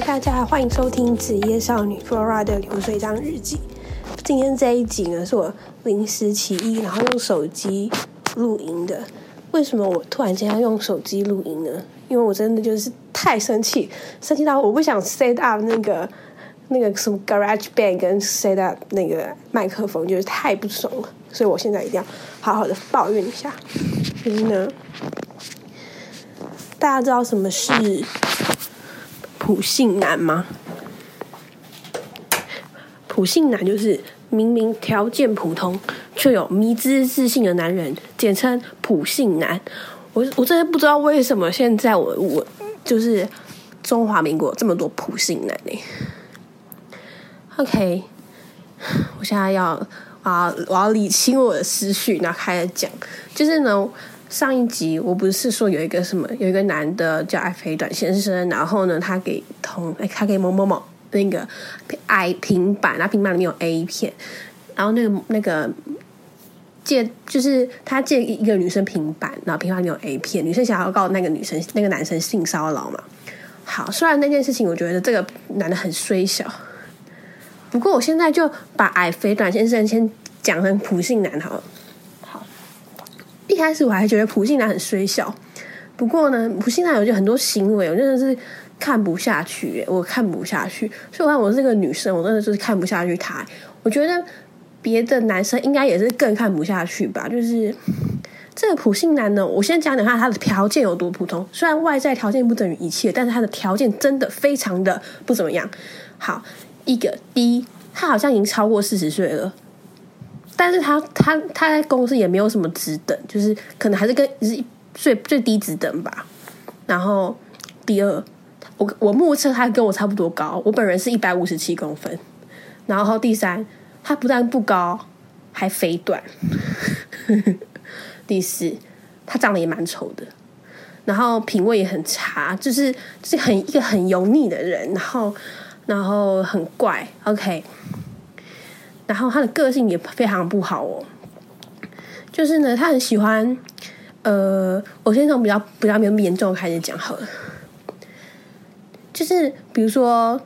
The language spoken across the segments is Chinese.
大家欢迎收听职业少女 Flora 的流水账日记。今天这一集呢，是我临时起意，然后用手机录音的。为什么我突然间要用手机录音呢？因为我真的就是太生气，生气到我不想 set up 那个那个什么 Garage Band 跟 set up 那个麦克风，就是太不爽了。所以我现在一定要好好的抱怨一下。就是呢，大家知道什么是普信男吗？普信男就是明明条件普通却有迷之自信的男人，简称普信男。我我真的不知道为什么现在我我就是中华民国这么多普信男呢？OK，我现在要啊，我要理清我的思绪，然后开始讲。就是呢，上一集我不是说有一个什么，有一个男的叫矮肥短先生，然后呢，他给同哎，他给某某某那个 i 平板，然后平板里面有 A 片，然后那个那个借就是他借一个女生平板，然后平板里面有 A 片，女生想要告那个女生那个男生性骚扰嘛。好，虽然那件事情我觉得这个男的很衰小，不过我现在就把矮肥短先生先讲成普信男好了。一开始我还觉得普信男很衰小，不过呢，普信男有就很多行为，我真的是看不下去，我看不下去。所以，我是个女生，我真的就是看不下去他。我觉得别的男生应该也是更看不下去吧。就是这个普信男呢，我先讲讲看他的条件有多普通。虽然外在条件不等于一切，但是他的条件真的非常的不怎么样。好，一个第一，他好像已经超过四十岁了。但是他他他在公司也没有什么职等，就是可能还是跟是最最低职等吧。然后第二，我我目测他跟我差不多高，我本人是一百五十七公分。然后第三，他不但不高，还肥短。第四，他长得也蛮丑的，然后品味也很差，就是就是很一个很油腻的人，然后然后很怪。OK。然后他的个性也非常不好哦，就是呢，他很喜欢，呃，我先从比较比较没有严重开始讲好了，就是比如说，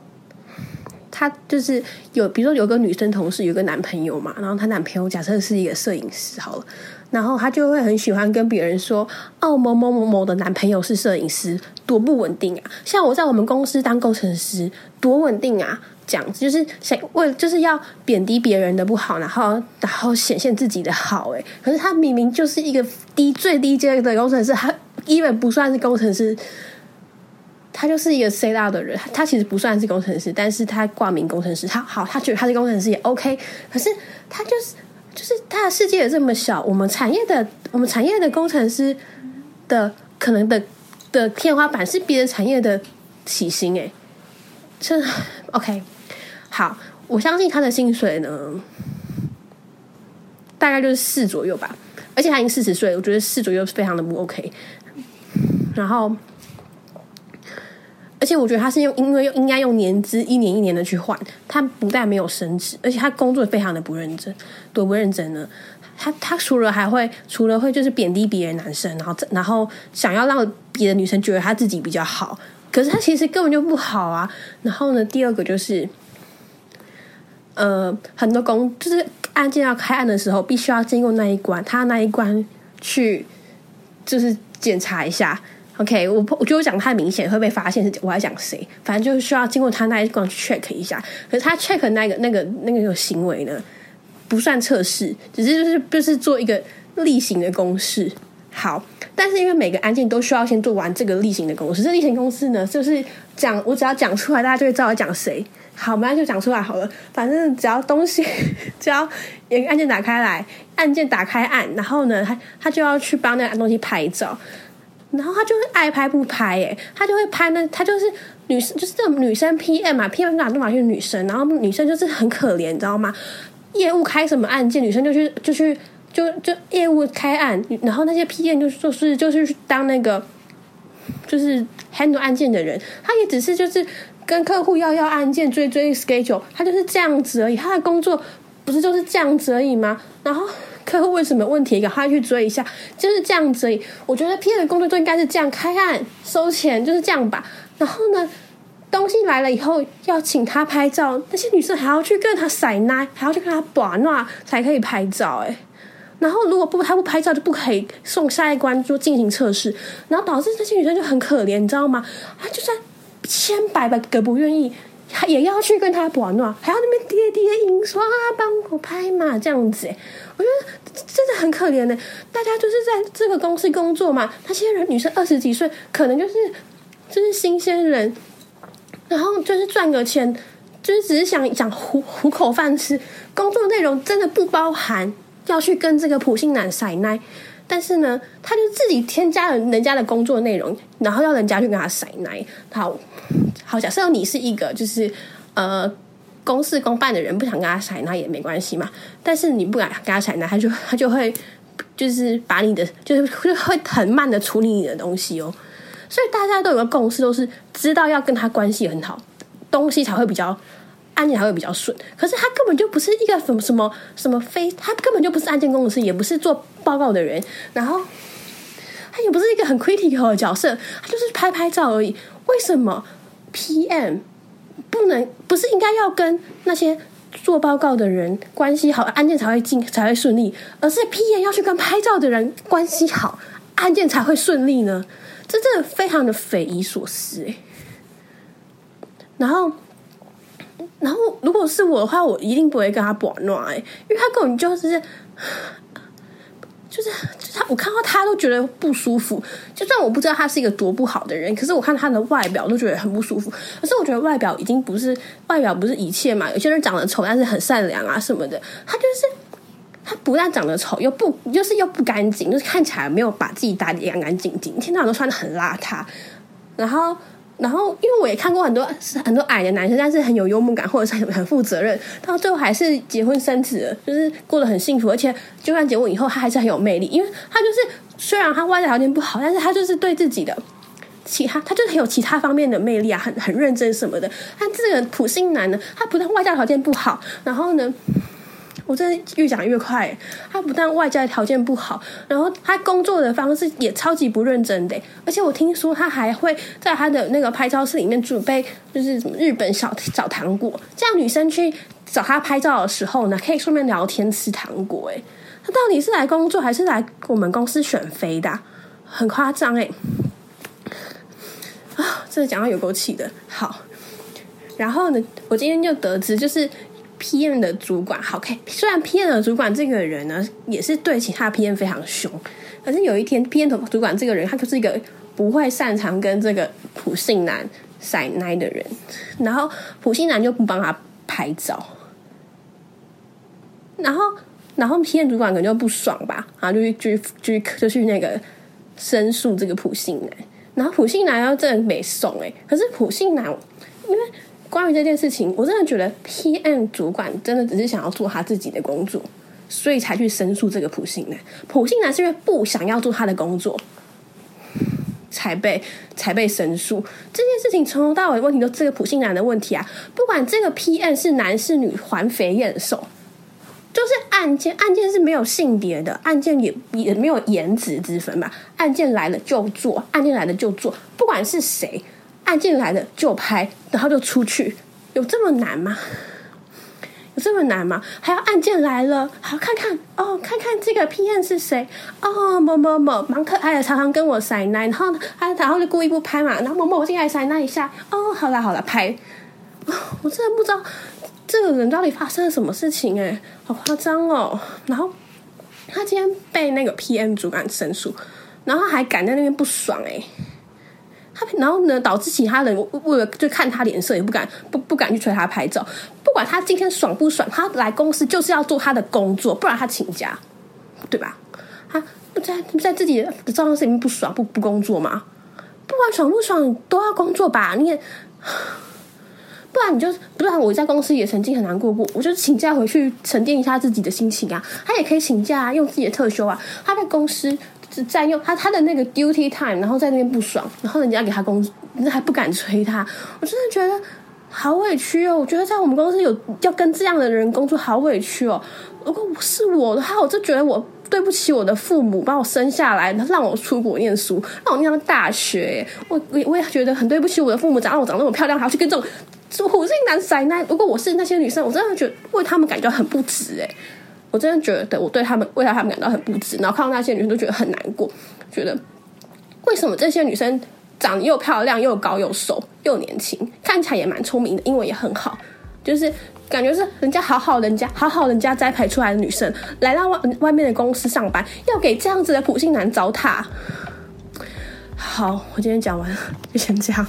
他就是有，比如说有个女生同事有个男朋友嘛，然后她男朋友假设是一个摄影师好了，然后他就会很喜欢跟别人说，哦，某某某某的男朋友是摄影师，多不稳定啊！像我在我们公司当工程师，多稳定啊！讲就是想为就是要贬低别人的不好，然后然后显现自己的好，哎，可是他明明就是一个低最低阶的工程师，他基本不算是工程师，他就是一个 C 大的人，他其实不算是工程师，但是他挂名工程师，他好，他觉得他是工程师也 OK，可是他就是就是他的世界也这么小，我们产业的我们产业的工程师的可能的的天花板是别的产业的起薪，哎，这 OK。好，我相信他的薪水呢，大概就是四左右吧。而且他已经四十岁，我觉得四左右是非常的不 OK。然后，而且我觉得他是用，因为应该用年资一年一年的去换。他不但没有升职，而且他工作非常的不认真。多不认真呢？他他除了还会，除了会就是贬低别人男生，然后然后想要让别的女生觉得他自己比较好，可是他其实根本就不好啊。然后呢，第二个就是。呃，很多公就是案件要开案的时候，必须要经过那一关，他那一关去就是检查一下。OK，我我觉得我讲太明显会被发现是我在讲谁，反正就是需要经过他那一关去 check 一下。可是他 check 那个那个那个行为呢，不算测试，只是就是就是做一个例行的公式。好，但是因为每个案件都需要先做完这个例行的公式，这例行公式呢，就是讲我只要讲出来，大家就会知道我讲谁。好，马上就讲出来好了。反正只要东西，只要一个案件打开来，案件打开案，然后呢，他他就要去帮那个东西拍照，然后他就是爱拍不拍，哎，他就会拍那，他就是女生，就是这种女生 PM 嘛，PM 哪都嘛是女生，然后女生就是很可怜，你知道吗？业务开什么案件，女生就去就去就就业务开案，然后那些 PM 就是就是就是当那个就是 handle 案件的人，他也只是就是。跟客户要要案件追追 schedule，他就是这样子而已。他的工作不是就是这样子而已吗？然后客户为什么问题一个，他去追一下，就是这样子而已。我觉得 P 的工作都应该是这样：开案、收钱，就是这样吧。然后呢，东西来了以后要请他拍照，那些女生还要去跟他塞奶，还要去跟他把那才可以拍照哎。然后如果不他不拍照就不可以送下一关就进行测试，然后导致这些女生就很可怜，你知道吗？她就算千百百个不愿意，也要去跟他把那，还要那边跌跌印说啊帮我拍嘛这样子。我觉得真的很可怜的，大家就是在这个公司工作嘛，那些人女生二十几岁，可能就是就是新鲜人。然后就是赚个钱，就是只是想想糊糊口饭吃。工作内容真的不包含要去跟这个普信男晒奶，但是呢，他就自己添加了人家的工作内容，然后要人家去跟他晒奶。好，好，假设你是一个就是呃公事公办的人，不想跟他晒奶也没关系嘛。但是你不敢跟他晒奶，他就他就会就是把你的就是会会很慢的处理你的东西哦。所以大家都有个共识，都是知道要跟他关系很好，东西才会比较案件才会比较顺。可是他根本就不是一个什么什么什么非，他根本就不是案件公司，也不是做报告的人，然后他也不是一个很 critical 的角色，他就是拍拍照而已。为什么 PM 不能不是应该要跟那些做报告的人关系好，案件才会进才会顺利，而是 PM 要去跟拍照的人关系好，案件才会顺利呢？这真的非常的匪夷所思哎，然后，然后如果是我的话，我一定不会跟他玩暖，因为他根本就是，就是就他，我看到他都觉得不舒服。就算我不知道他是一个多不好的人，可是我看他的外表都觉得很不舒服。可是我觉得外表已经不是外表不是一切嘛，有些人长得丑，但是很善良啊什么的，他就是。他不但长得丑，又不就是又不干净，就是看起来没有把自己打理干干净净，一天到晚都穿的很邋遢。然后，然后，因为我也看过很多很多矮的男生，但是很有幽默感，或者是很很负责任，到最后还是结婚生子了，就是过得很幸福。而且，就算结婚以后，他还是很有魅力，因为他就是虽然他外在条件不好，但是他就是对自己的其他，他就很有其他方面的魅力啊，很很认真什么的。他这个普信男呢，他不但外在条件不好，然后呢。我真的越讲越快。他不但外在条件不好，然后他工作的方式也超级不认真的。而且我听说他还会在他的那个拍照室里面准备，就是什么日本小小糖果，这样女生去找他拍照的时候呢，可以顺便聊天吃糖果。哎，他到底是来工作还是来我们公司选妃的？很夸张哎！啊，真的讲到有够气的。好，然后呢，我今天就得知就是。PM 的主管好看，虽然 PM 的主管这个人呢，也是对其他 PM 非常凶，可是有一天 PM 的主管这个人，他就是一个不会擅长跟这个普信男塞奶的人，然后普信男就不帮他拍照，然后然后 PM 主管可能就不爽吧，然后就去就去就去那个申诉这个普信男，然后普信男要真的没送哎，可是普信男因为。关于这件事情，我真的觉得 PM 主管真的只是想要做他自己的工作，所以才去申诉这个普信男。普信男是因为不想要做他的工作，才被才被申诉。这件事情从头到尾问题都这个普信男的问题啊！不管这个 PM 是男是女，环肥燕瘦，就是案件案件是没有性别的，案件也也没有颜值之分吧？案件来了就做，案件来了就做，不管是谁。案件来了就拍，然后就出去，有这么难吗？有这么难吗？还要案件来了，好看看哦，看看这个 PM 是谁哦，某某某蛮可爱的，常常跟我塞奶，然后他然后就故意不拍嘛，然后某某进来塞那一下，哦，好了好了，拍，我真的不知道这个人到底发生了什么事情哎，好夸张哦。然后他今天被那个 PM 主管申诉，然后还敢在那边不爽哎。然后呢，导致其他人为了就看他脸色，也不敢不不敢去催他拍照。不管他今天爽不爽，他来公司就是要做他的工作，不然他请假，对吧？他不在在自己的照相室里面不爽不不工作吗？不管爽不爽都要工作吧？你也不然你就不然我在公司也曾经很难过过，我就请假回去沉淀一下自己的心情啊。他也可以请假啊用自己的特休啊。他在公司。是占用他他的那个 duty time，然后在那边不爽，然后人家给他工，人家还不敢催他，我真的觉得好委屈哦。我觉得在我们公司有要跟这样的人工作，好委屈哦。如果是我的话，我就觉得我对不起我的父母，把我生下来，让我出国念书，让我念到大学。我我我也觉得很对不起我的父母，长让我长那么漂亮，还要去跟这种普信男塞奶。如果我是那些女生，我真的觉得为他们感觉很不值哎。我真的觉得我对他们为了他们感到很不值，然后看到那些女生都觉得很难过，觉得为什么这些女生长得又漂亮又高又瘦又年轻，看起来也蛮聪明的，英文也很好，就是感觉是人家好好人家好好人家栽培出来的女生，来到外外面的公司上班，要给这样子的普信男糟蹋。好，我今天讲完了就先这样。